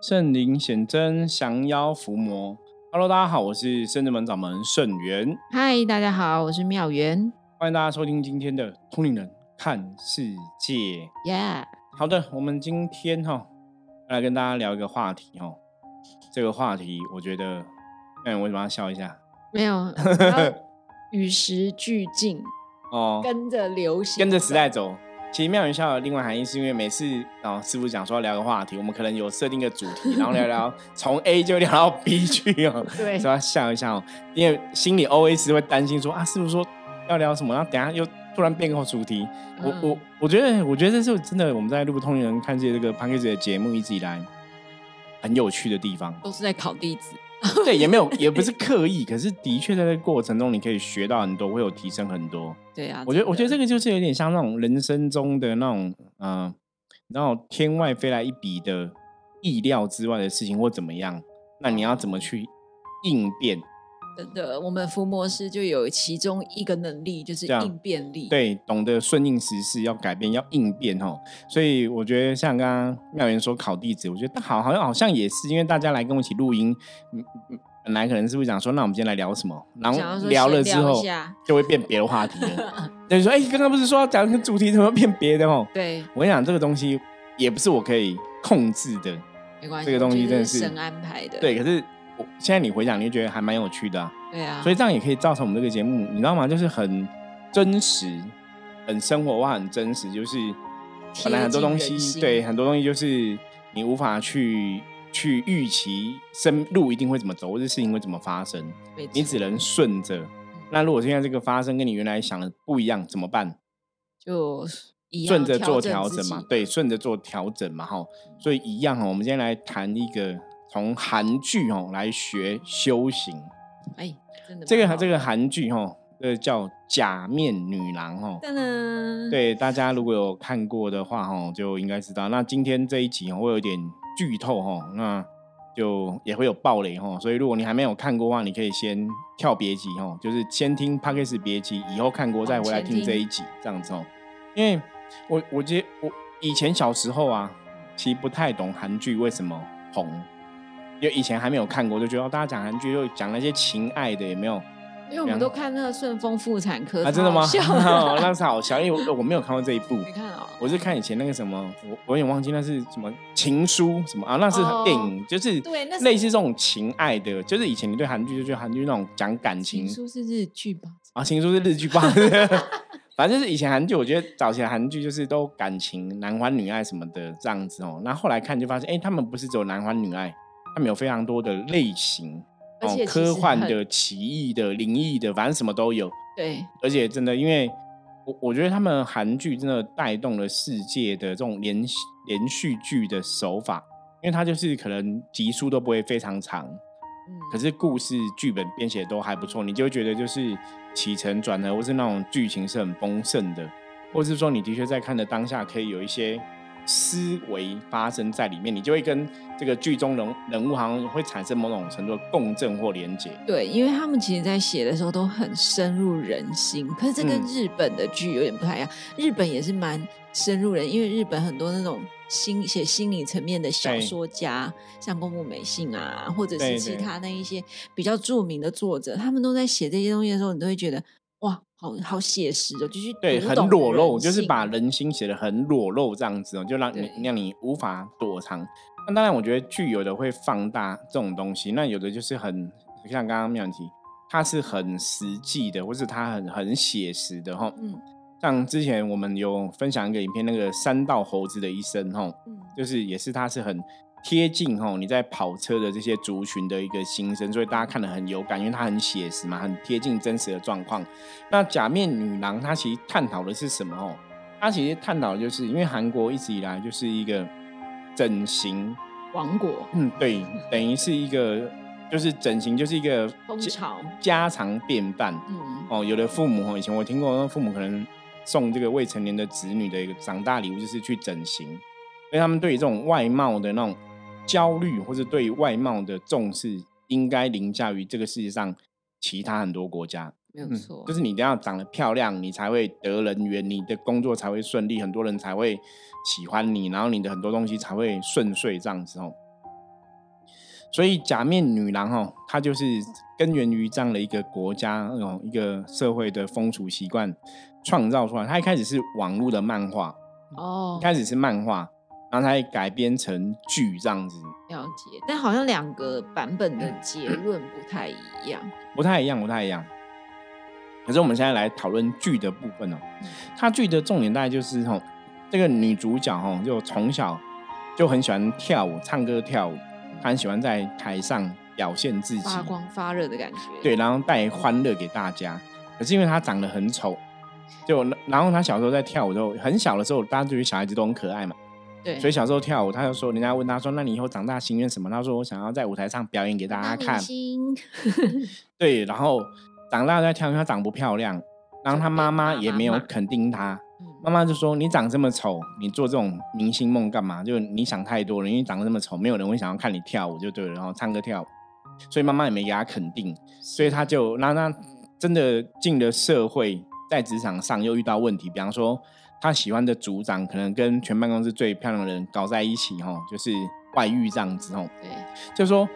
圣灵显真，降妖伏魔。Hello，大家好，我是圣智门掌门圣元。嗨，大家好，我是妙元。欢迎大家收听今天的《通灵人看世界》。Yeah，好的，我们今天哈来跟大家聊一个话题哦。这个话题，我觉得，哎，为什么要笑一下？没有，要 与时俱进哦，跟着流行，跟着时代走。其实妙云笑的另外含义是因为每次啊师傅讲说要聊个话题，我们可能有设定个主题，然后聊聊从 A 就聊到 B 去哦，对，所以要笑一下哦，因为心里 always 会担心说啊师傅说要聊什么，然后等下又突然变个主题。我我我觉得我觉得这是真的，我们在录通灵人看见这个 p a n k e 的节目一直以来很有趣的地方，都是在考弟子。对，也没有，也不是刻意，可是的确在这个过程中，你可以学到很多，会有提升很多。对啊，我觉得，我觉得这个就是有点像那种人生中的那种，嗯，然后天外飞来一笔的意料之外的事情或怎么样，那你要怎么去应变？真的，我们伏魔师就有其中一个能力，就是应变力。对，懂得顺应时势，要改变，要应变哦。所以我觉得，像刚刚妙元说考弟子，我觉得好，好像好像也是，因为大家来跟我一起录音，嗯嗯，本来可能是不是讲说，那我们今天来聊什么？然后聊了之后，就会变别的话题了。等于说，哎，刚刚不是说要讲个主题，怎么变别的哦？对，我跟你讲，这个东西也不是我可以控制的，没关系，这个东西真的是神安排的。对，可是。现在你回想，你就觉得还蛮有趣的，对啊，所以这样也可以造成我们这个节目，你知道吗？就是很真实、很生活化、很真实，就是本来很多东西，对很多东西就是你无法去去预期，生路一定会怎么走，或者事情会怎么发生，你只能顺着。那如果现在这个发生跟你原来想的不一样，怎么办？就顺着做调整嘛，对，顺着做调整嘛，哈。所以一样哈，我们今天来谈一个。从韩剧哦来学修行，哎，真的，这个这个韩剧哦，呃叫《假面女郎》哦，对，大家如果有看过的话哦，就应该知道。那今天这一集哦会有点剧透哦，那就也会有暴雷哦，所以如果你还没有看过的话，你可以先跳别集哦，就是先听 p a c k e s 别集，以后看过再回来听这一集这样子哦。因为我我觉得我以前小时候啊，其实不太懂韩剧为什么红。因为以前还没有看过，就觉得大家讲韩剧又讲那些情爱的，也没有。因为我们都看那个《顺丰妇产科》啊，真的吗？那是好笑，因为我我没有看过这一部。没看哦。我是看以前那个什么，我我有点忘记那是什么情书什么啊？那是电影，就是对，那类似这种情爱的，就是以前你对韩剧就觉得韩剧那种讲感情。情书是日剧吧？啊，情书是日剧吧？反正就是以前韩剧，我觉得早期的韩剧就是都感情男欢女爱什么的这样子哦。那后来看就发现，哎，他们不是只有男欢女爱。他们有非常多的类型，哦，科幻的、奇异的、灵异的，反正什么都有。对，而且真的，因为我我觉得他们韩剧真的带动了世界的这种连连续剧的手法，因为它就是可能集数都不会非常长，嗯，可是故事剧本编写都还不错，你就会觉得就是起承转合，或是那种剧情是很丰盛的，或是说你的确在看的当下可以有一些。思维发生在里面，你就会跟这个剧中人人物好像会产生某种程度的共振或连接。对，因为他们其实在写的时候都很深入人心，可是这跟日本的剧有点不太一样。日本也是蛮深入人，因为日本很多那种心写心理层面的小说家，像宫部美幸啊，或者是其他那一些比较著名的作者，他们都在写这些东西的时候，你都会觉得。哇，好好写实哦，就是对，很裸露，就是把人心写的很裸露这样子哦，就让你让你无法躲藏。那当然，我觉得剧有的会放大这种东西，那有的就是很像刚刚妙提，它是很实际的，或是它很很写实的哈。嗯，像之前我们有分享一个影片，那个三道猴子的一生哈，嗯，就是也是它是很。贴近哈，你在跑车的这些族群的一个心声，所以大家看得很有感，因为它很写实嘛，很贴近真实的状况。那假面女郎她其实探讨的是什么？哦，她其实探讨的就是因为韩国一直以来就是一个整形王国，嗯，对，等于是一个就是整形就是一个风潮家常便饭。嗯，哦，有的父母哦，以前我听过，父母可能送这个未成年的子女的一个长大礼物就是去整形，所以他们对于这种外貌的那种。焦虑或者对外貌的重视，应该凌驾于这个世界上其他很多国家。没有错，就是你一定要长得漂亮，你才会得人缘，你的工作才会顺利，很多人才会喜欢你，然后你的很多东西才会顺遂这样子哦。所以假面女郎哦，她就是根源于这样的一个国家那种一个社会的风俗习惯创造出来。它一开始是网络的漫画哦，一开始是漫画，然后它改编成剧这样子。了解，但好像两个版本的结论不太一样，不太一样，不太一样。可是我们现在来讨论剧的部分哦，它剧的重点大概就是吼，这个女主角吼就从小就很喜欢跳舞、唱歌、跳舞。她很喜欢在台上表现自己，发光发热的感觉。对，然后带欢乐给大家。可是因为她长得很丑，就然后她小时候在跳舞的时候，很小的时候，大家觉得小孩子都很可爱嘛。对。所以小时候跳舞，他就说，人家问他说：“那你以后长大心愿什么？”他说：“我想要在舞台上表演给大家看。” 对，然后长大再跳，因为他长不漂亮，然后他妈妈也没有肯定他。妈妈就说：“你长这么丑，你做这种明星梦干嘛？就你想太多了。因为长得这么丑，没有人会想要看你跳舞，就对了。然后唱歌跳舞，所以妈妈也没给他肯定。所以他就那那真的进了社会，在职场上又遇到问题。比方说，他喜欢的组长可能跟全办公室最漂亮的人搞在一起，哈，就是外遇这样子，哦。对，就说。”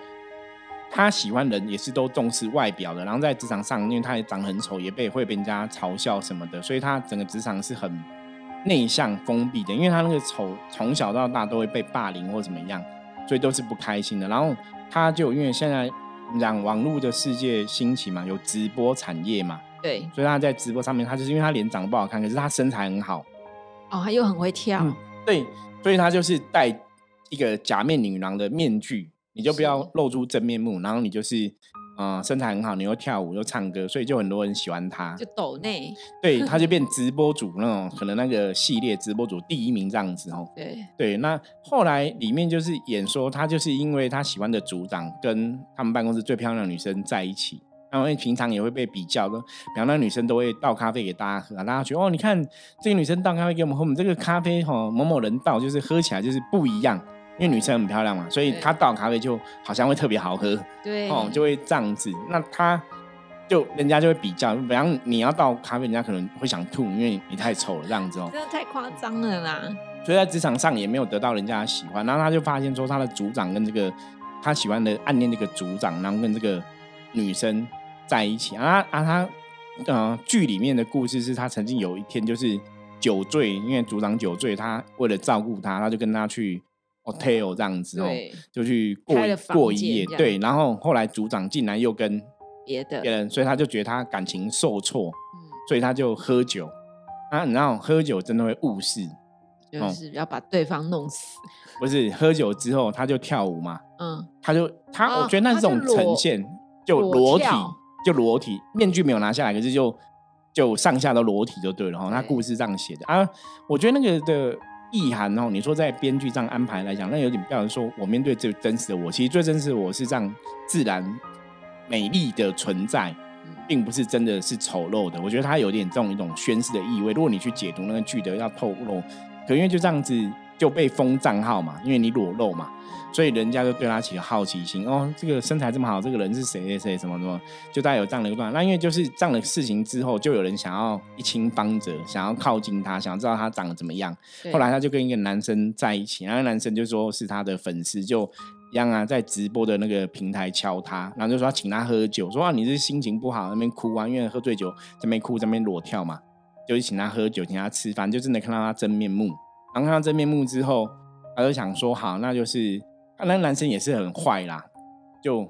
他喜欢人也是都重视外表的，然后在职场上，因为他也长很丑，也被会被人家嘲笑什么的，所以他整个职场是很内向封闭的。因为他那个丑从小到大都会被霸凌或怎么样，所以都是不开心的。然后他就因为现在讲网络的世界兴起嘛，有直播产业嘛，对，所以他在直播上面，他就是因为他脸长得不好看，可是他身材很好，哦，他又很会跳，对，所以他就是戴一个假面女郎的面具。你就不要露出真面目，然后你就是，嗯，身材很好，你又跳舞又唱歌，所以就很多人喜欢他。就抖内，对，他就 变直播主那种，可能那个系列直播主第一名这样子哦。对对，那后来里面就是演说，他就是因为他喜欢的组长跟他们办公室最漂亮的女生在一起，然后平常也会被比较的，比方那女生都会倒咖啡给大家喝，大家觉得哦，你看这个女生倒咖啡给我们喝，我们这个咖啡哈某某人倒，就是喝起来就是不一样。因为女生很漂亮嘛，所以她倒咖啡就好像会特别好喝，对，哦，就会这样子。那她就人家就会比较，比方你要倒咖啡，人家可能会想吐，因为你太丑了这样子哦。真的太夸张了啦！所以在职场上也没有得到人家的喜欢，然后他就发现说，他的组长跟这个他喜欢的暗恋这个组长，然后跟这个女生在一起。啊啊！他呃剧里面的故事是他曾经有一天就是酒醉，因为组长酒醉，他为了照顾他，他就跟他去。hotel 这样子哦，就去过过一夜，对，然后后来组长竟然又跟别的。别人，所以他就觉得他感情受挫，所以他就喝酒。啊，你知道喝酒真的会误事，就是要把对方弄死，不是喝酒之后他就跳舞嘛，嗯，他就他我觉得那是种呈现，就裸体就裸体，面具没有拿下来，可是就就上下都裸体就对了哈，他故事这样写的啊，我觉得那个的。意涵哦，你说在编剧这样安排来讲，那有点不要说，我面对最真实的我，其实最真实的我是这样自然美丽的存在，并不是真的是丑陋的。我觉得它有点这种一种宣示的意味。如果你去解读那个剧的要透露，可因为就这样子就被封账号嘛，因为你裸露嘛。所以人家就对他起了好奇心哦，这个身材这么好，这个人是谁谁谁什么什么，就大概有这样的一段。那因为就是这样的事情之后，就有人想要一清方泽，想要靠近他，想要知道他长得怎么样。后来他就跟一个男生在一起，那个男生就说是他的粉丝，就一样啊，在直播的那个平台敲他，然后就说请他喝酒，说啊你是心情不好那边哭啊，因为喝醉酒这边哭这边裸跳嘛，就是请他喝酒，请他吃饭，就真的看到他真面目。然后看到真面目之后，他就想说好，那就是。那那男生也是很坏啦，就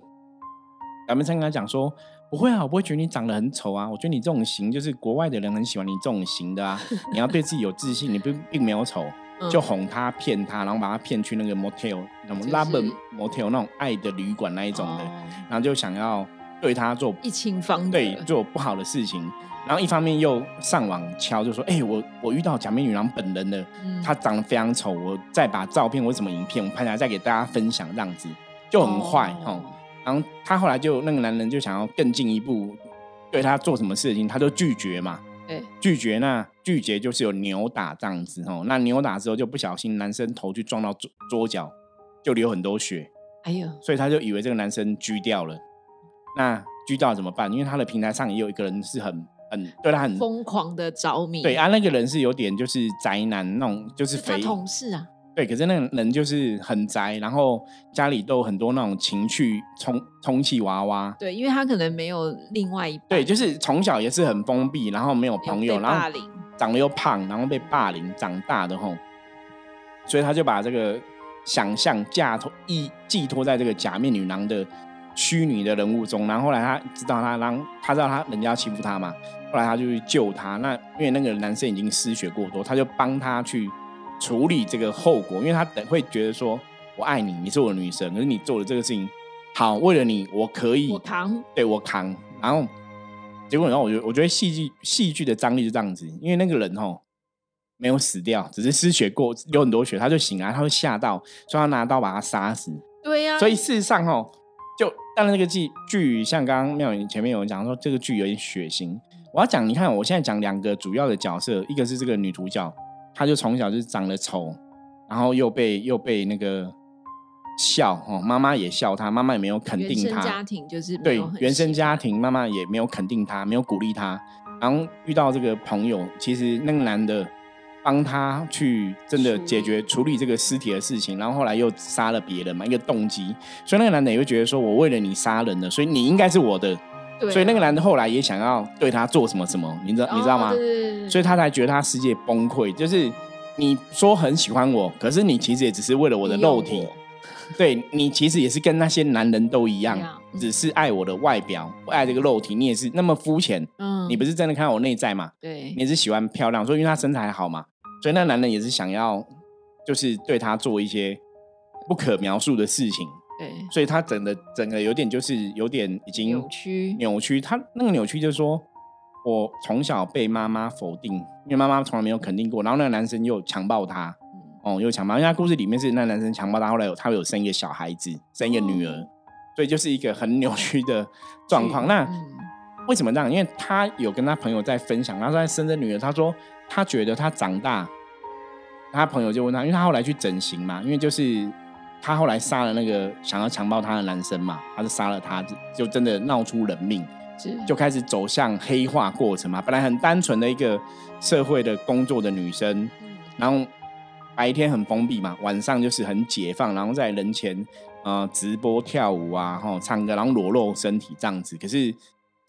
咱们跟他讲说不会啊，我不会觉得你长得很丑啊，我觉得你这种型就是国外的人很喜欢你这种型的啊，你要对自己有自信，你不并没有丑，就哄他骗他，然后把他骗去那个 motel，什么 love motel 那种爱的旅馆那一种的，然后就想要对他做一清方对做不好的事情。然后一方面又上网敲，就说：“哎，我我遇到假面女郎本人了，她长得非常丑，我再把照片或什么影片我拍下来，再给大家分享，这样子就很坏哦。”然后他后来就那个男人就想要更进一步对他做什么事情，他就拒绝嘛。对，拒绝那拒绝就是有扭打这样子哦。那扭打之后就不小心男生头去撞到桌桌角，就流很多血。哎呦！所以他就以为这个男生狙掉了。那狙掉怎么办？因为他的平台上也有一个人是很。很对他很疯狂的着迷，对啊，那个人是有点就是宅男那种，就是肥同事啊，对，可是那个人就是很宅，然后家里都有很多那种情趣充充气娃娃。对，因为他可能没有另外一对，就是从小也是很封闭，然后没有朋友，然后长得又胖，然后被霸凌长大的吼，所以他就把这个想象嫁托依寄托在这个假面女郎的虚拟的人物中，然后后来他知道他让他知道他人家欺负他嘛，后来他就去救他。那因为那个男生已经失血过多，他就帮他去。处理这个后果，因为他等会觉得说，我爱你，你是我的女神，可是你做了这个事情，好，为了你，我可以，我扛，对我扛，然后结果，然后我觉得，我觉得戏剧戏剧的张力就这样子，因为那个人哦没有死掉，只是失血过，流很多血，他就醒来，他会吓到，所以他拿刀把他杀死。对呀，所以事实上哦，就当然这个剧剧像刚刚妙云前面有人讲说，这个剧有点血腥。我要讲，你看我现在讲两个主要的角色，一个是这个女主角。她就从小就是长得丑，然后又被又被那个笑哦，妈妈也笑他，妈妈也没有肯定他。家庭就是对原生家庭，妈妈也没有肯定他，没有鼓励他。然后遇到这个朋友，其实那个男的帮他去真的解决处理这个尸体的事情，然后后来又杀了别人嘛，一个动机。所以那个男的也会觉得说，我为了你杀人了，所以你应该是我的。所以那个男的后来也想要对他做什么什么，你知道你知道吗？所以他才觉得他世界崩溃。就是你说很喜欢我，可是你其实也只是为了我的肉体。对你其实也是跟那些男人都一样，只是爱我的外表，不爱这个肉体。你也是那么肤浅。嗯，你不是真的看我内在嘛？对，你是喜欢漂亮，所以因为他身材好嘛，所以那男人也是想要，就是对他做一些不可描述的事情。对，所以他整个整个有点就是有点已经扭曲，扭曲。他那个扭曲就是说，我从小被妈妈否定，因为妈妈从来没有肯定过。然后那个男生又强暴他，哦，又强暴。因为他故事里面是那男生强暴他，后来有他有生一个小孩子，生一个女儿，所以就是一个很扭曲的状况。那为什么这样？因为他有跟他朋友在分享，他说他生的女儿，他说他觉得他长大，他朋友就问他，因为他后来去整形嘛，因为就是。他后来杀了那个想要强暴他的男生嘛，他就杀了他，就真的闹出人命，就开始走向黑化过程嘛。本来很单纯的一个社会的工作的女生，然后白天很封闭嘛，晚上就是很解放，然后在人前呃直播跳舞啊，然后唱歌，然后裸露身体这样子。可是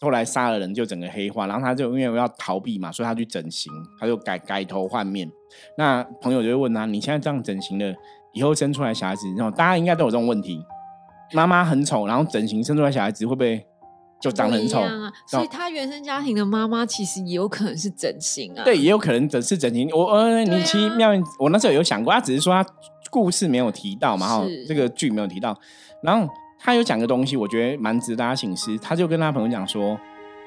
后来杀了人就整个黑化，然后他就因为要逃避嘛，所以他去整形，他就改改头换面。那朋友就会问他：你现在这样整形了？以后生出来小孩子，然后大家应该都有这种问题。妈妈很丑，然后整形生出来小孩子会不会就长得很丑？所以他原生家庭的妈妈其实也有可能是整形啊。对，也有可能整是整形。我呃，你其实妙，我那时候有想过，他只是说他故事没有提到嘛，哈，这个剧没有提到。然后他有讲个东西，我觉得蛮值得大家醒思。他就跟他朋友讲说，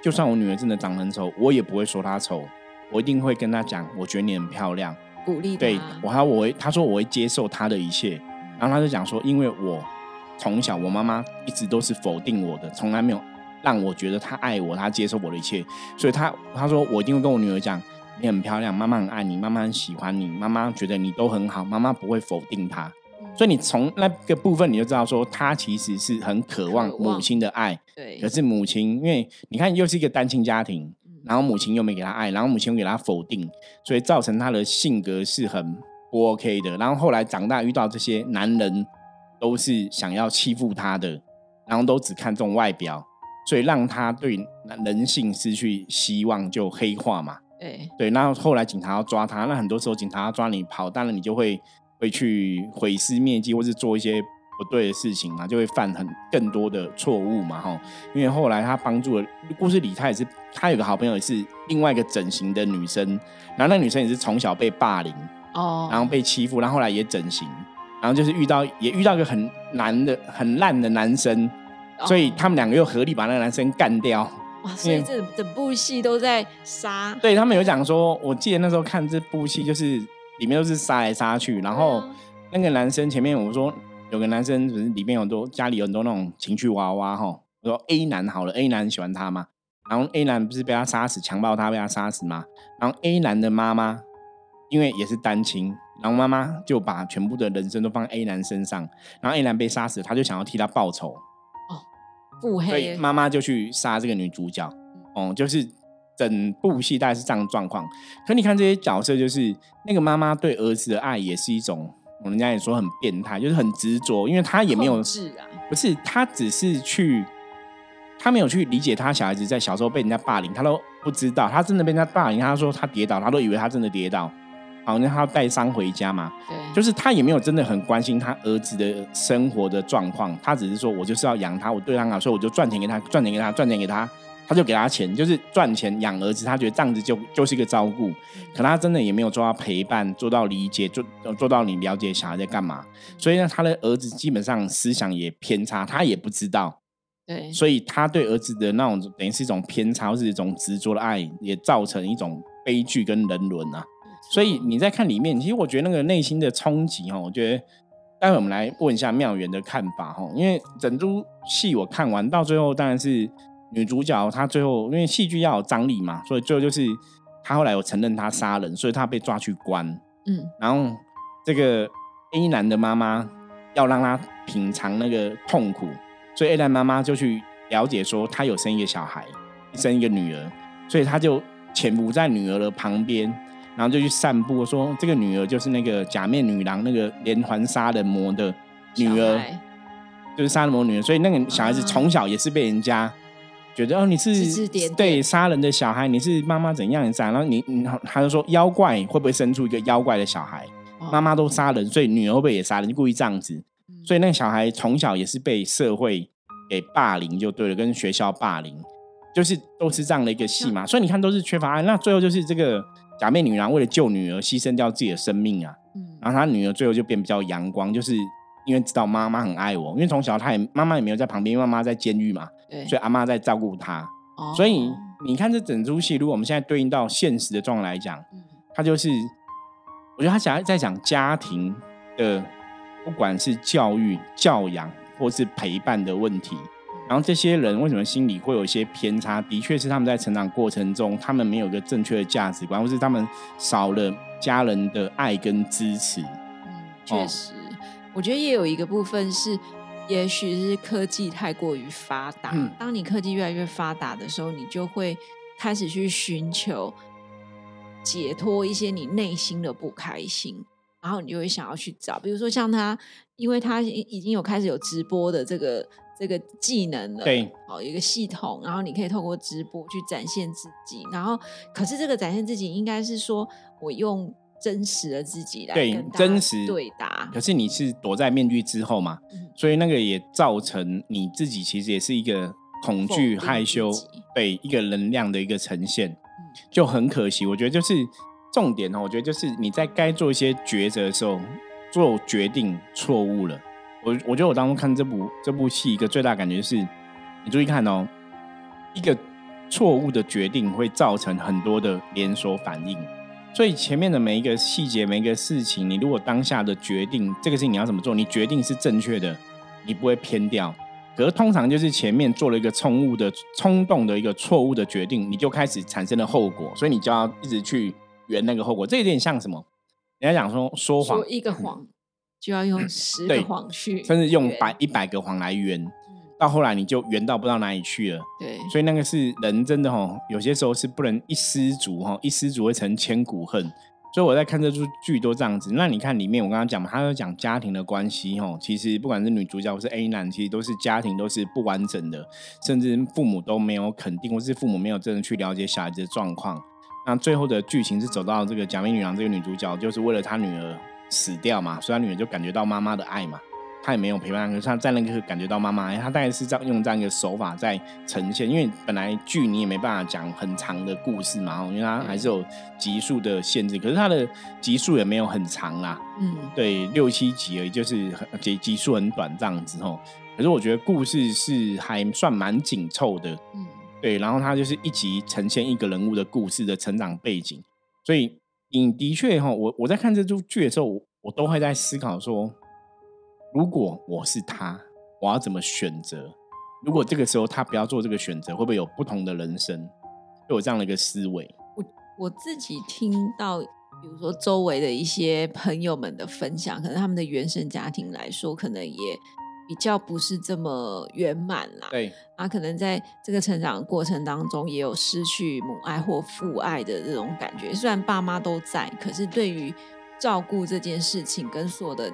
就算我女儿真的长得很丑，我也不会说她丑，我一定会跟她讲，我觉得你很漂亮。鼓励对我，还我会他说我会接受她的一切，然后他就讲说，因为我从小我妈妈一直都是否定我的，从来没有让我觉得她爱我，她接受我的一切，所以他他说我一定会跟我女儿讲，你很漂亮，妈妈很爱你，妈妈很喜欢你，妈妈觉得你都很好，妈妈不会否定他，所以你从那个部分你就知道说，他其实是很渴望母亲的爱，对，可是母亲因为你看又是一个单亲家庭。然后母亲又没给他爱，然后母亲又给他否定，所以造成他的性格是很不 OK 的。然后后来长大遇到这些男人，都是想要欺负他的，然后都只看重外表，所以让他对人性失去希望，就黑化嘛。对对，然后后来警察要抓他，那很多时候警察要抓你跑，当然你就会会去毁尸灭迹，或是做一些。不对的事情嘛，就会犯很更多的错误嘛，哈。因为后来他帮助了故事里，他也是他有个好朋友，也是另外一个整形的女生，然后那女生也是从小被霸凌哦，然后被欺负，然后后来也整形，然后就是遇到也遇到一个很难的很烂的男生，所以他们两个又合力把那个男生干掉。哇，所以这整部戏都在杀。对他们有讲说，我记得那时候看这部戏，就是里面都是杀来杀去，然后那个男生前面我说。有个男生，是里面有很多家里有很多那种情趣娃娃哈。我说 A 男好了，A 男喜欢他嘛，然后 A 男不是被他杀死，强暴他被他杀死吗？然后 A 男的妈妈因为也是单亲，然后妈妈就把全部的人生都放 A 男身上，然后 A 男被杀死，他就想要替他报仇哦，腹黑，所以妈妈就去杀这个女主角。哦，就是整部戏大概是这样状况。可你看这些角色，就是那个妈妈对儿子的爱也是一种。人家也说很变态，就是很执着，因为他也没有啊，不是他只是去，他没有去理解他小孩子在小时候被人家霸凌，他都不知道，他真的被人家霸凌，他说他跌倒，他都以为他真的跌倒，好那他带伤回家嘛，对，就是他也没有真的很关心他儿子的生活的状况，他只是说我就是要养他，我对他好，所以我就赚钱给他，赚钱给他，赚钱给他。他就给他钱，就是赚钱养儿子。他觉得这样子就就是一个照顾，可他真的也没有做到陪伴，做到理解，做做到你了解小孩在干嘛。所以呢，他的儿子基本上思想也偏差，他也不知道。对，所以他对儿子的那种等于是一种偏差，或是一种执着的爱，也造成一种悲剧跟人伦啊。所以你在看里面，其实我觉得那个内心的冲击哈，我觉得待会我们来问一下妙元的看法哈。因为整出戏我看完到最后，当然是。女主角她最后因为戏剧要有张力嘛，所以最后就是她后来有承认她杀人，所以她被抓去关。嗯，然后这个 A 男的妈妈要让她品尝那个痛苦，所以 A 男妈妈就去了解说她有生一个小孩，生一个女儿，所以她就潜伏在女儿的旁边，然后就去散布说这个女儿就是那个假面女郎那个连环杀人魔的女儿，就是杀人魔女儿，所以那个小孩子从小也是被人家。觉得哦，你是对杀人的小孩，你是妈妈怎样怎样？然后你，他就说妖怪会不会生出一个妖怪的小孩？妈妈都杀人，所以女儿会不会也杀人？就故意这样子，所以那个小孩从小也是被社会给霸凌，就对了，跟学校霸凌，就是都是这样的一个戏嘛。所以你看，都是缺乏爱。那最后就是这个假面女郎为了救女儿，牺牲掉自己的生命啊。嗯，然后她女儿最后就变比较阳光，就是因为知道妈妈很爱我，因为从小她也妈妈也没有在旁边，因为妈妈在监狱嘛。所以阿妈在照顾他，所以你看这整出戏，如果我们现在对应到现实的状况来讲，他就是，我觉得他想要在讲家庭的，不管是教育、教养或是陪伴的问题，然后这些人为什么心里会有一些偏差？的确是他们在成长过程中，他们没有一个正确的价值观，或是他们少了家人的爱跟支持。嗯，确实，我觉得也有一个部分是。也许是科技太过于发达，当你科技越来越发达的时候，你就会开始去寻求解脱一些你内心的不开心，然后你就会想要去找，比如说像他，因为他已经有开始有直播的这个这个技能了，对，哦，一个系统，然后你可以透过直播去展现自己，然后可是这个展现自己应该是说我用。真实的自己来对真实对答，可是你是躲在面具之后嘛，所以那个也造成你自己其实也是一个恐惧、害羞，对一个能量的一个呈现，就很可惜。我觉得就是重点哦，我觉得就是你在该做一些抉择的时候做决定错误了。我我觉得我当初看这部这部戏一个最大感觉是，你注意看哦，一个错误的决定会造成很多的连锁反应。所以前面的每一个细节、每一个事情，你如果当下的决定，这个事情你要怎么做，你决定是正确的，你不会偏掉。可是通常就是前面做了一个冲误的、冲动的一个错误的决定，你就开始产生了后果，所以你就要一直去圆那个后果。这有点像什么？人家讲说说谎，一个谎就要用十个谎去，甚至用百一百个谎来圆。到后来你就圆到不知道哪里去了，对，所以那个是人真的哈，有些时候是不能一失足哈，一失足会成千古恨。所以我在看这出剧都这样子。那你看里面我刚刚讲嘛，他有讲家庭的关系哈，其实不管是女主角或是 A 男，其实都是家庭都是不完整的，甚至父母都没有肯定，或是父母没有真的去了解小孩子的状况。那最后的剧情是走到这个假面女郎这个女主角，就是为了她女儿死掉嘛，所以她女儿就感觉到妈妈的爱嘛。他也没有陪伴，可是他在那个感觉到妈妈，他大概是这样用这样一个手法在呈现，因为本来剧你也没办法讲很长的故事嘛，因为它还是有集数的限制，可是它的集数也没有很长啦，嗯，对，六七集而已，就是集集数很短这样子哦。可是我觉得故事是还算蛮紧凑的，嗯，对，然后它就是一集呈现一个人物的故事的成长背景，所以你的确哈，我我在看这出剧的时候，我都会在思考说。如果我是他，我要怎么选择？如果这个时候他不要做这个选择，会不会有不同的人生？就有这样的一个思维。我我自己听到，比如说周围的一些朋友们的分享，可能他们的原生家庭来说，可能也比较不是这么圆满啦。对，啊，可能在这个成长过程当中，也有失去母爱或父爱的这种感觉。虽然爸妈都在，可是对于照顾这件事情跟所有的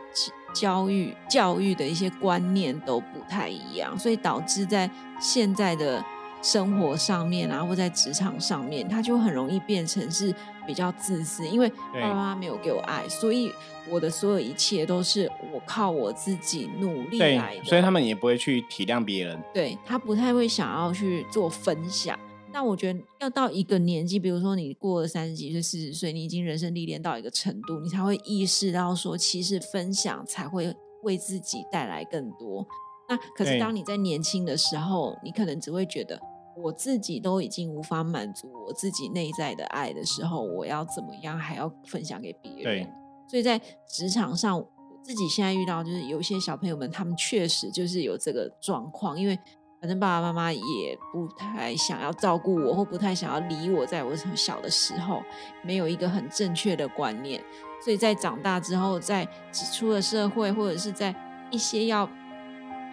教育教育的一些观念都不太一样，所以导致在现在的生活上面啊，或在职场上面，他就很容易变成是比较自私，因为爸爸妈妈没有给我爱，所以我的所有一切都是我靠我自己努力来的，所以他们也不会去体谅别人，对他不太会想要去做分享。那我觉得要到一个年纪，比如说你过了三十几岁、四十岁，你已经人生历练到一个程度，你才会意识到说，其实分享才会为自己带来更多。那可是当你在年轻的时候，你可能只会觉得我自己都已经无法满足我自己内在的爱的时候，我要怎么样还要分享给别人？所以在职场上，我自己现在遇到就是有一些小朋友们，他们确实就是有这个状况，因为。反正爸爸妈妈也不太想要照顾我，或不太想要理我，在我很小的时候，没有一个很正确的观念，所以在长大之后，在出了社会，或者是在一些要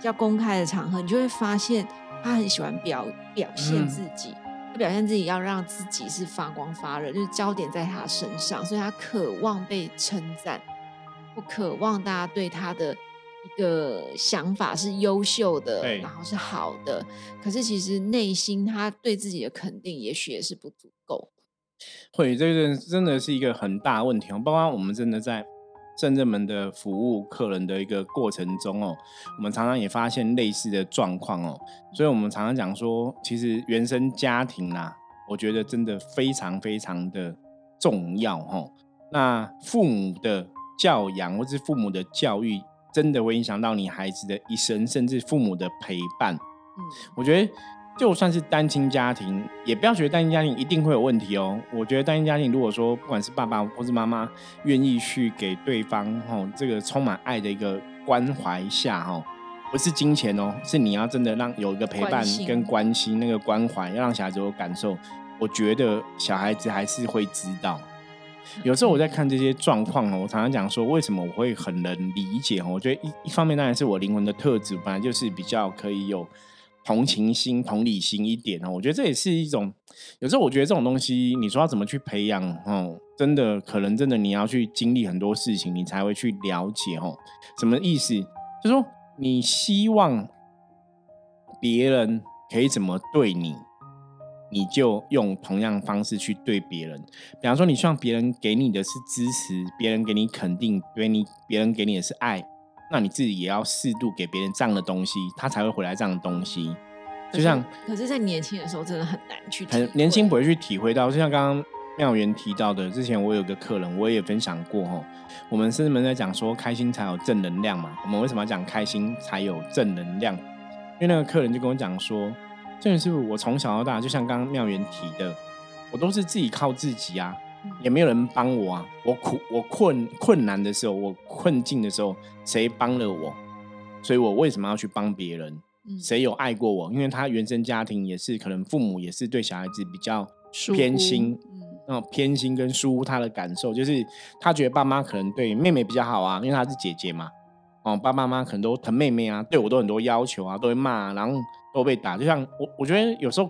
要公开的场合，你就会发现他很喜欢表表现自己，他表现自己要让自己是发光发热，就是焦点在他身上，所以他渴望被称赞，不渴望大家对他的。一个想法是优秀的，然后是好的，可是其实内心他对自己的肯定也许也是不足够。会，这个真的是一个很大问题哦。包括我们真的在正正门的服务客人的一个过程中哦，我们常常也发现类似的状况哦。所以我们常常讲说，其实原生家庭啦，我觉得真的非常非常的重要哈。那父母的教养或是父母的教育。真的会影响到你孩子的一生，甚至父母的陪伴。嗯，我觉得就算是单亲家庭，也不要觉得单亲家庭一定会有问题哦。我觉得单亲家庭，如果说不管是爸爸或是妈妈，愿意去给对方哦这个充满爱的一个关怀下哦，不是金钱哦，是你要真的让有一个陪伴跟关心那个关怀，要让小孩子有感受。我觉得小孩子还是会知道。有时候我在看这些状况哦，我常常讲说，为什么我会很能理解哦？我觉得一一方面当然是我灵魂的特质，本来就是比较可以有同情心、同理心一点哦。我觉得这也是一种，有时候我觉得这种东西，你说要怎么去培养哦？真的可能真的你要去经历很多事情，你才会去了解哦。什么意思？就说你希望别人可以怎么对你？你就用同样方式去对别人，比方说，你希望别人给你的是支持，别人给你肯定，别你别人给你的是爱，那你自己也要适度给别人这样的东西，他才会回来这样的东西。就像，可是，在年轻的时候真的很难去，很年轻不会去体会到。就像刚刚妙元提到的，之前我有个客人，我也分享过哈，我们师们在讲说，开心才有正能量嘛。我们为什么要讲开心才有正能量？因为那个客人就跟我讲说。真的是我从小到大，就像刚刚妙元提的，我都是自己靠自己啊，也没有人帮我啊。我苦，我困困难的时候，我困境的时候，谁帮了我？所以我为什么要去帮别人？谁有爱过我？因为他原生家庭也是，可能父母也是对小孩子比较偏心，那种偏心跟疏忽他的感受，就是他觉得爸妈可能对妹妹比较好啊，因为她是姐姐嘛。哦，爸爸妈妈可能都疼妹妹啊，对我都很多要求啊，都会骂，然后。都被打，就像我，我觉得有时候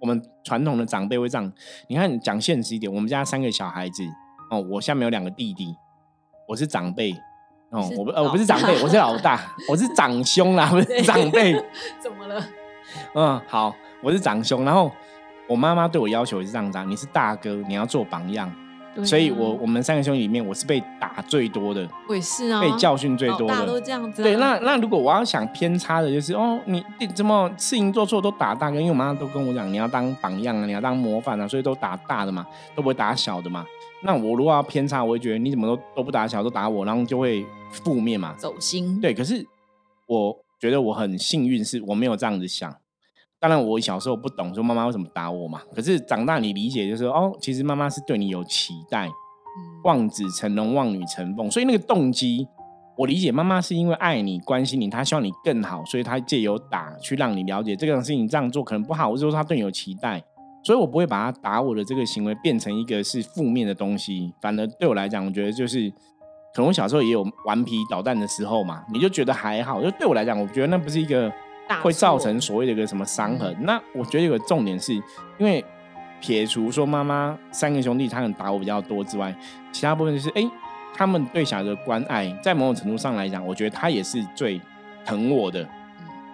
我们传统的长辈会这样。你看，讲现实一点，我们家三个小孩子哦，我下面有两个弟弟，我是长辈哦，我不呃我不是长辈，我是老大，我是长兄啦，不是长辈。怎么了？嗯，好，我是长兄，然后我妈妈对我要求也是这样子，你是大哥，你要做榜样。所以，我我们三个兄弟里面，我是被打最多的，我也是啊，被教训最多的，大都这样子。对，那那如果我要想偏差的，就是哦，你怎么事情做错都打大哥？因为我妈妈都跟我讲，你要当榜样啊，你要当模范啊，所以都打大的嘛，都不会打小的嘛。那我如果要偏差，我会觉得你怎么都都不打小，都打我，然后就会负面嘛，走心。对，可是我觉得我很幸运，是我没有这样子想。当然，我小时候不懂说妈妈为什么打我嘛。可是长大你理解，就是哦，其实妈妈是对你有期待，望子成龙，望女成凤。所以那个动机，我理解妈妈是因为爱你、关心你，她希望你更好，所以她借由打去让你了解这个事情这样做可能不好，或者说她对你有期待。所以我不会把她打我的这个行为变成一个是负面的东西。反而对我来讲，我觉得就是可能我小时候也有顽皮捣蛋的时候嘛，你就觉得还好。就对我来讲，我觉得那不是一个。会造成所谓的一个什么伤痕？那我觉得有个重点是，因为撇除说妈妈三个兄弟他能打我比较多之外，其他部分就是，哎，他们对小孩的关爱，在某种程度上来讲，我觉得他也是最疼我的。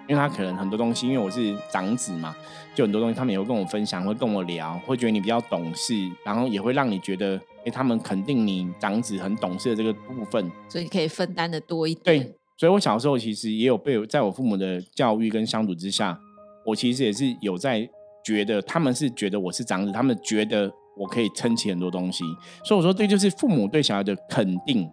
因为他可能很多东西，因为我是长子嘛，就很多东西他们也会跟我分享，会跟我聊，会觉得你比较懂事，然后也会让你觉得，哎，他们肯定你长子很懂事的这个部分，所以可以分担的多一点。对，所以我小时候其实也有被在我父母的教育跟相处之下，我其实也是有在觉得他们是觉得我是长子，他们觉得我可以撑起很多东西，所以我说这就是父母对小孩的肯定。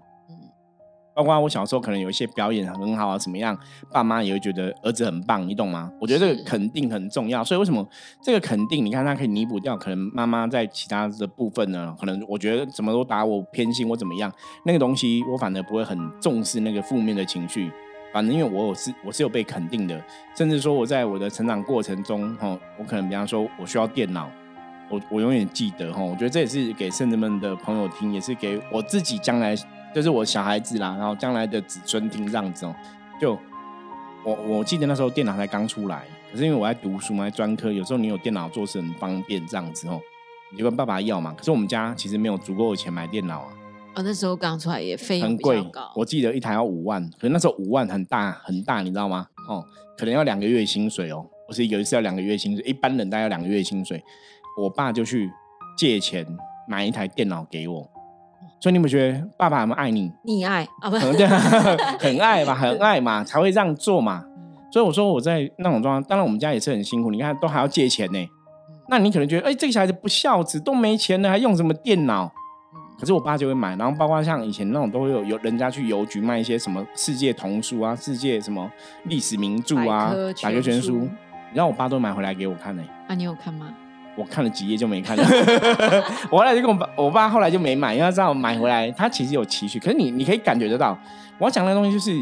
包括我小时候可能有一些表演很好啊，怎么样，爸妈也会觉得儿子很棒，你懂吗？我觉得这个肯定很重要，所以为什么这个肯定？你看他可以弥补掉可能妈妈在其他的部分呢？可能我觉得怎么都打我偏心我怎么样，那个东西我反而不会很重视那个负面的情绪，反正因为我是我是有被肯定的，甚至说我在我的成长过程中，哈，我可能比方说我需要电脑，我我永远记得哈，我觉得这也是给圣子们的朋友听，也是给我自己将来。就是我小孩子啦，然后将来的子孙听这样子哦。就我我记得那时候电脑才刚出来，可是因为我在读书嘛，在专科，有时候你有电脑做事很方便这样子哦。你就跟爸爸要嘛，可是我们家其实没有足够的钱买电脑啊。哦，那时候刚出来也费很贵，我记得一台要五万，可是那时候五万很大很大，你知道吗？哦，可能要两个月薪水哦。我是有一次要两个月薪水，一般人大概要两个月薪水，我爸就去借钱买一台电脑给我。所以你有没有觉得爸爸有没有爱你？溺爱啊，不，很 爱嘛，很爱嘛，才会这样做嘛。所以我说我在那种状况，当然我们家也是很辛苦。你看，都还要借钱呢。那你可能觉得，哎，这个小孩子不孝子，都没钱了，还用什么电脑？可是我爸就会买，然后包括像以前那种，都会有有人家去邮局卖一些什么世界童书啊、世界什么历史名著啊、百科全书，然后我爸都买回来给我看呢。啊，你有看吗？我看了几页就没看了，我后来就跟我爸，我爸后来就没买，因为他知道买回来他其实有期许。可是你你可以感觉得到，我要讲的东西就是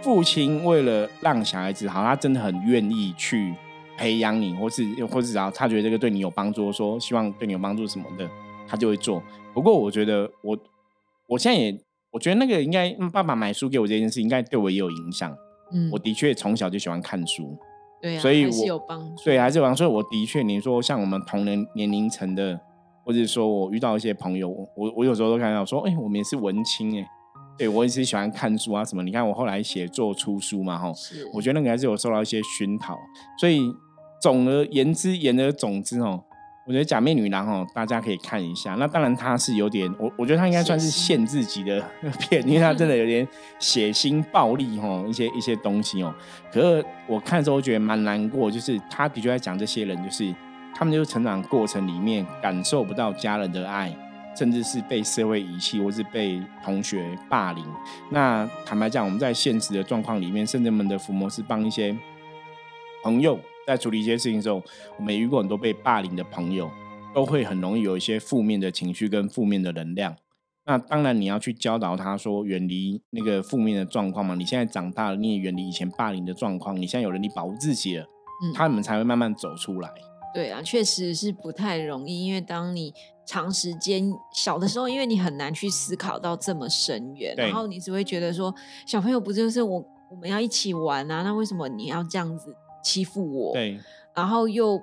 父亲为了让小孩子好，他真的很愿意去培养你，或是或是只要他觉得这个对你有帮助，说希望对你有帮助什么的，他就会做。不过我觉得我我现在也我觉得那个应该爸爸买书给我这件事，应该对我也有影响。嗯，我的确从小就喜欢看书。对，所以我是有帮助。对，还是有帮助。所以我的确，你说像我们同年年龄层的，或者说我遇到一些朋友，我我有时候都看到说，哎，我们也是文青哎，对我也是喜欢看书啊什么。你看我后来写作出书嘛，哈，我觉得那个还是有受到一些熏陶。所以总而言之，言而总之哦。我觉得假面女郎哦，大家可以看一下。那当然，它是有点，我我觉得它应该算是限制级的 片，因为它真的有点血腥暴力哦，一些一些东西哦。可是我看的时候觉得蛮难过，就是他的确在讲这些人，就是他们就是成长过程里面感受不到家人的爱，甚至是被社会遗弃，或是被同学霸凌。那坦白讲，我们在现实的状况里面，甚至我们的抚摸是帮一些朋友。在处理一些事情的时候，我们遇过很多被霸凌的朋友，都会很容易有一些负面的情绪跟负面的能量。那当然你要去教导他说，远离那个负面的状况嘛。你现在长大了，你也远离以前霸凌的状况，你现在有能力保护自己了，嗯，他们才会慢慢走出来。对啊，确实是不太容易，因为当你长时间小的时候，因为你很难去思考到这么深远，然后你只会觉得说，小朋友不就是我我们要一起玩啊？那为什么你要这样子？欺负我，对，然后又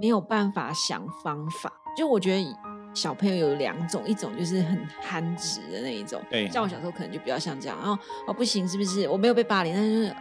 没有办法想方法。就我觉得小朋友有两种，一种就是很憨直的那一种，对，像我小时候可能就比较像这样。然后哦不行，是不是我没有被霸凌？但是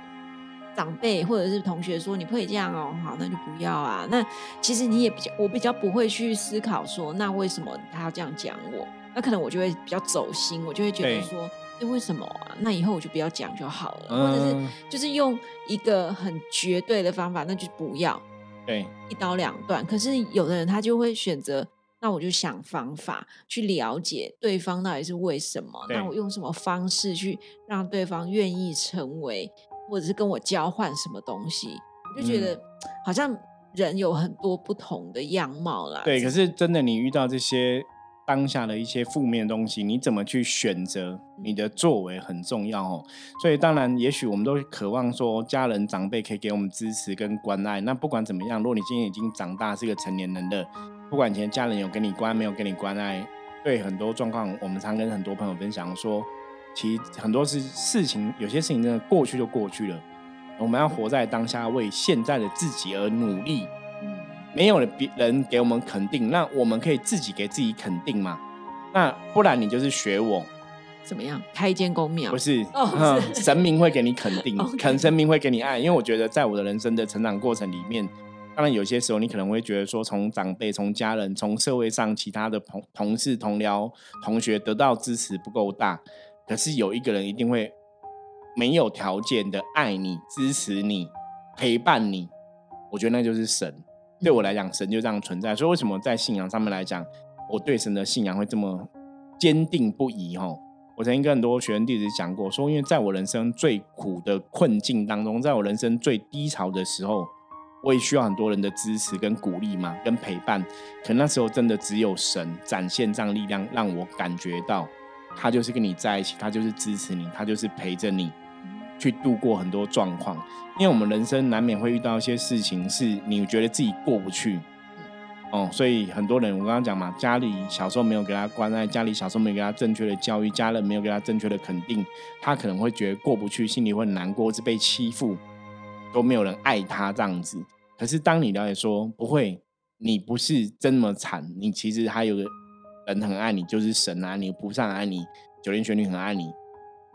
长辈或者是同学说你不可以这样哦，好，那就不要啊。那其实你也比较，我比较不会去思考说，那为什么他要这样讲我？那可能我就会比较走心，我就会觉得说。哎，为什么啊？那以后我就不要讲就好了，或者是就是用一个很绝对的方法，那就不要，对，一刀两断。可是有的人他就会选择，那我就想方法去了解对方到底是为什么，那我用什么方式去让对方愿意成为，或者是跟我交换什么东西，我就觉得好像人有很多不同的样貌啦。对，可是真的你遇到这些。当下的一些负面东西，你怎么去选择？你的作为很重要哦。所以当然，也许我们都渴望说，家人长辈可以给我们支持跟关爱。那不管怎么样，如果你今天已经长大，是一个成年人的，不管以前家人有给你关，没有给你关爱，对很多状况，我们常跟很多朋友分享说，其实很多事事情，有些事情真的过去就过去了。我们要活在当下，为现在的自己而努力。没有了别人给我们肯定，那我们可以自己给自己肯定嘛？那不然你就是学我，怎么样？开一间公庙？不是，神明会给你肯定，可能神明会给你爱。因为我觉得，在我的人生的成长过程里面，当然有些时候你可能会觉得说，从长辈、从家人、从社会上其他的同同事、同僚、同学得到支持不够大，可是有一个人一定会没有条件的爱你、支持你、陪伴你。我觉得那就是神。对我来讲，神就这样存在。所以为什么在信仰上面来讲，我对神的信仰会这么坚定不移？哈，我曾经跟很多学员弟子讲过，说因为在我人生最苦的困境当中，在我人生最低潮的时候，我也需要很多人的支持跟鼓励嘛，跟陪伴。可那时候真的只有神展现这样力量，让我感觉到他就是跟你在一起，他就是支持你，他就是陪着你。去度过很多状况，因为我们人生难免会遇到一些事情，是你觉得自己过不去，哦，所以很多人我刚刚讲嘛，家里小时候没有给他关爱，家里小时候没有给他正确的教育，家人没有给他正确的肯定，他可能会觉得过不去，心里会难过，是被欺负，都没有人爱他这样子。可是当你了解说不会，你不是这么惨，你其实还有个人很爱你，就是神啊，你菩萨爱你，九天玄女很爱你。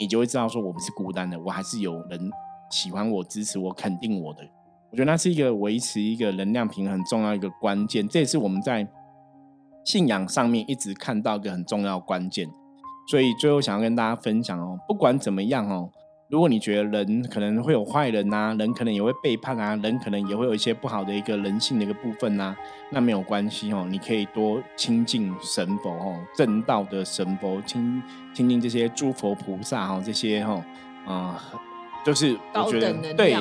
你就会知道，说我不是孤单的，我还是有人喜欢我、支持我、肯定我的。我觉得那是一个维持一个能量平衡重要一个关键，这也是我们在信仰上面一直看到一个很重要关键。所以最后想要跟大家分享哦，不管怎么样哦。如果你觉得人可能会有坏人呐，人可能也会背叛啊，人可能也会有一些不好的一个人性的一个部分呐，那没有关系哦，你可以多亲近神佛哦，正道的神佛，亲亲近这些诸佛菩萨哦，这些哦啊，就是我觉得对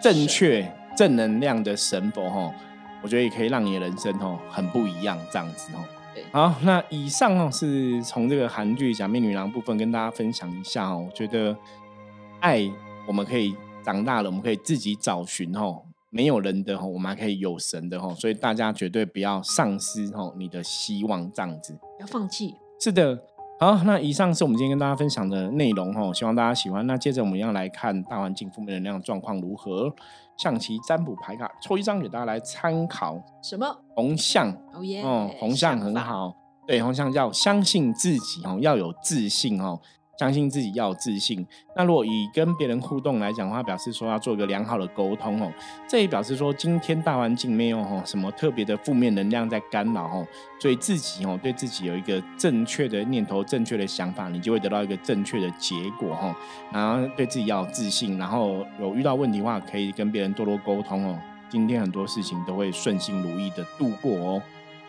正确正能量的神佛哦，我觉得也可以让你的人生哦很不一样这样子哦。好，那以上哦是从这个韩剧《假面女郎》部分跟大家分享一下哦，我觉得。爱，我们可以长大了，我们可以自己找寻吼，没有人的吼，我们还可以有神的吼，所以大家绝对不要丧失吼你的希望，这样子，不要放弃。是的，好，那以上是我们今天跟大家分享的内容吼，希望大家喜欢。那接着我们要来看大环境负面能量状况如何，象棋占卜牌卡抽一张给大家来参考。什么？红象。哦耶。哦，红象很好。对，红象要相信自己哦，要有自信哦。相信自己要有自信。那如果以跟别人互动来讲的话，表示说要做一个良好的沟通哦。这也表示说今天大环境没有吼什么特别的负面能量在干扰哦，所以自己哦对自己有一个正确的念头、正确的想法，你就会得到一个正确的结果哦。然后对自己要有自信，然后有遇到问题的话，可以跟别人多多沟通哦。今天很多事情都会顺心如意的度过哦。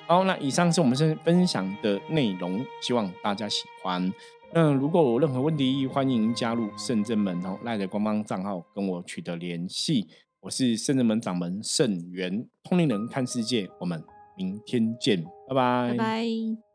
好，那以上是我们先分享的内容，希望大家喜欢。那如果有任何问题，欢迎加入圣正门哦赖的官方账号跟我取得联系。我是圣正门掌门圣元通灵人看世界，我们明天见，拜拜，拜拜。